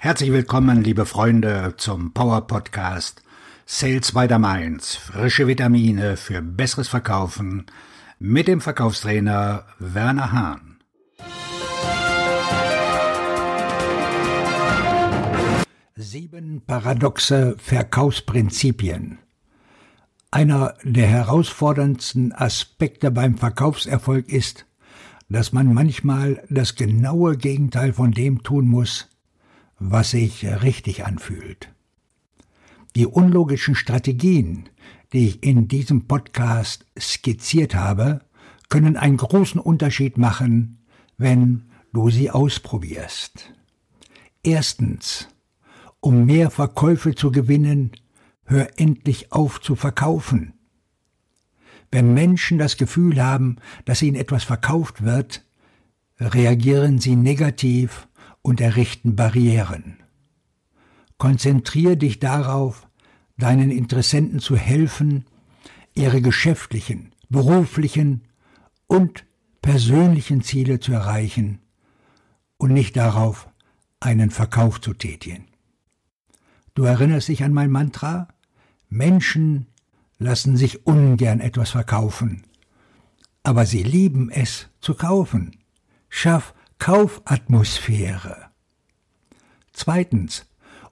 Herzlich willkommen, liebe Freunde, zum Power Podcast Sales by the Mainz. Frische Vitamine für besseres Verkaufen mit dem Verkaufstrainer Werner Hahn. Sieben paradoxe Verkaufsprinzipien. Einer der herausforderndsten Aspekte beim Verkaufserfolg ist, dass man manchmal das genaue Gegenteil von dem tun muss, was sich richtig anfühlt. Die unlogischen Strategien, die ich in diesem Podcast skizziert habe, können einen großen Unterschied machen, wenn du sie ausprobierst. Erstens, um mehr Verkäufe zu gewinnen, hör endlich auf zu verkaufen. Wenn Menschen das Gefühl haben, dass ihnen etwas verkauft wird, reagieren sie negativ und errichten Barrieren. Konzentriere dich darauf, deinen Interessenten zu helfen, ihre geschäftlichen, beruflichen und persönlichen Ziele zu erreichen und nicht darauf, einen Verkauf zu tätigen. Du erinnerst dich an mein Mantra? Menschen lassen sich ungern etwas verkaufen, aber sie lieben es zu kaufen. Schaff Kaufatmosphäre. Zweitens,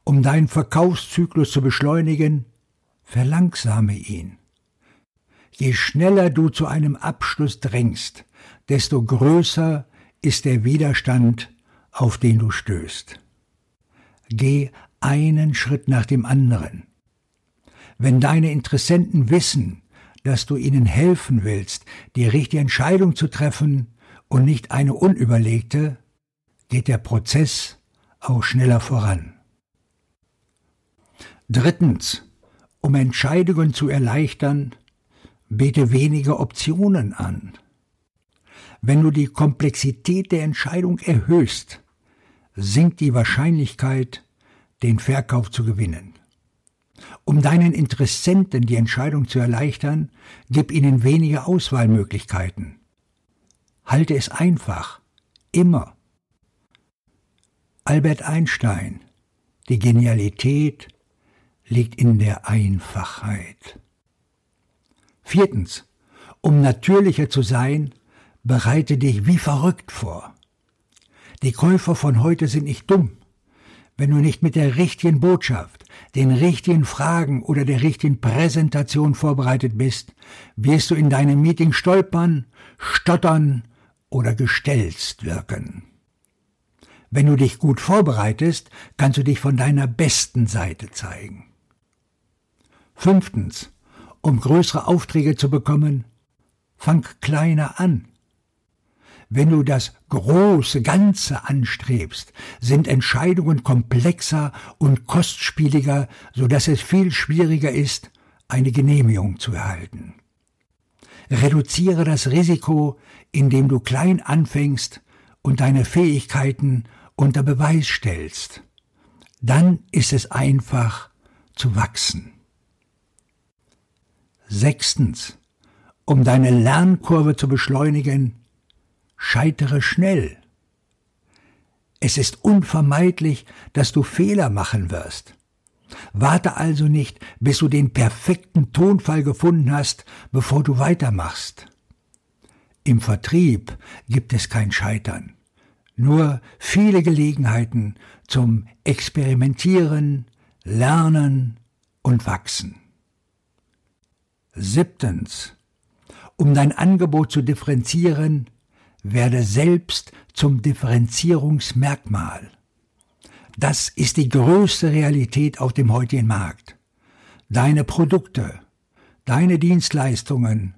um deinen Verkaufszyklus zu beschleunigen, verlangsame ihn. Je schneller du zu einem Abschluss drängst, desto größer ist der Widerstand, auf den du stößt. Geh einen Schritt nach dem anderen. Wenn deine Interessenten wissen, dass du ihnen helfen willst, die richtige Entscheidung zu treffen, und nicht eine unüberlegte, geht der Prozess auch schneller voran. Drittens, um Entscheidungen zu erleichtern, bete weniger Optionen an. Wenn du die Komplexität der Entscheidung erhöhst, sinkt die Wahrscheinlichkeit, den Verkauf zu gewinnen. Um deinen Interessenten die Entscheidung zu erleichtern, gib ihnen weniger Auswahlmöglichkeiten. Halte es einfach. Immer. Albert Einstein. Die Genialität liegt in der Einfachheit. Viertens. Um natürlicher zu sein, bereite dich wie verrückt vor. Die Käufer von heute sind nicht dumm. Wenn du nicht mit der richtigen Botschaft, den richtigen Fragen oder der richtigen Präsentation vorbereitet bist, wirst du in deinem Meeting stolpern, stottern oder gestelzt wirken. Wenn du dich gut vorbereitest, kannst du dich von deiner besten Seite zeigen. Fünftens, um größere Aufträge zu bekommen, fang kleiner an. Wenn du das große Ganze anstrebst, sind Entscheidungen komplexer und kostspieliger, so dass es viel schwieriger ist, eine Genehmigung zu erhalten. Reduziere das Risiko, indem du klein anfängst und deine Fähigkeiten unter Beweis stellst. Dann ist es einfach zu wachsen. Sechstens. Um deine Lernkurve zu beschleunigen, scheitere schnell. Es ist unvermeidlich, dass du Fehler machen wirst. Warte also nicht, bis du den perfekten Tonfall gefunden hast, bevor du weitermachst. Im Vertrieb gibt es kein Scheitern, nur viele Gelegenheiten zum Experimentieren, Lernen und Wachsen. Siebtens. Um dein Angebot zu differenzieren, werde selbst zum Differenzierungsmerkmal. Das ist die größte Realität auf dem heutigen Markt. Deine Produkte, deine Dienstleistungen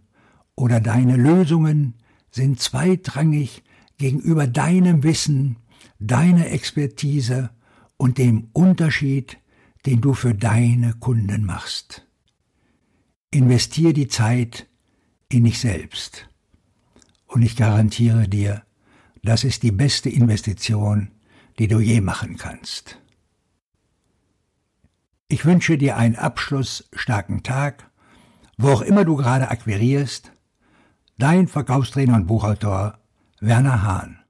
oder deine Lösungen sind zweitrangig gegenüber deinem Wissen, deiner Expertise und dem Unterschied, den du für deine Kunden machst. Investier die Zeit in dich selbst. Und ich garantiere dir, das ist die beste Investition, die du je machen kannst. Ich wünsche dir einen abschlussstarken Tag, wo auch immer du gerade akquirierst. Dein Verkaufstrainer und Buchautor Werner Hahn.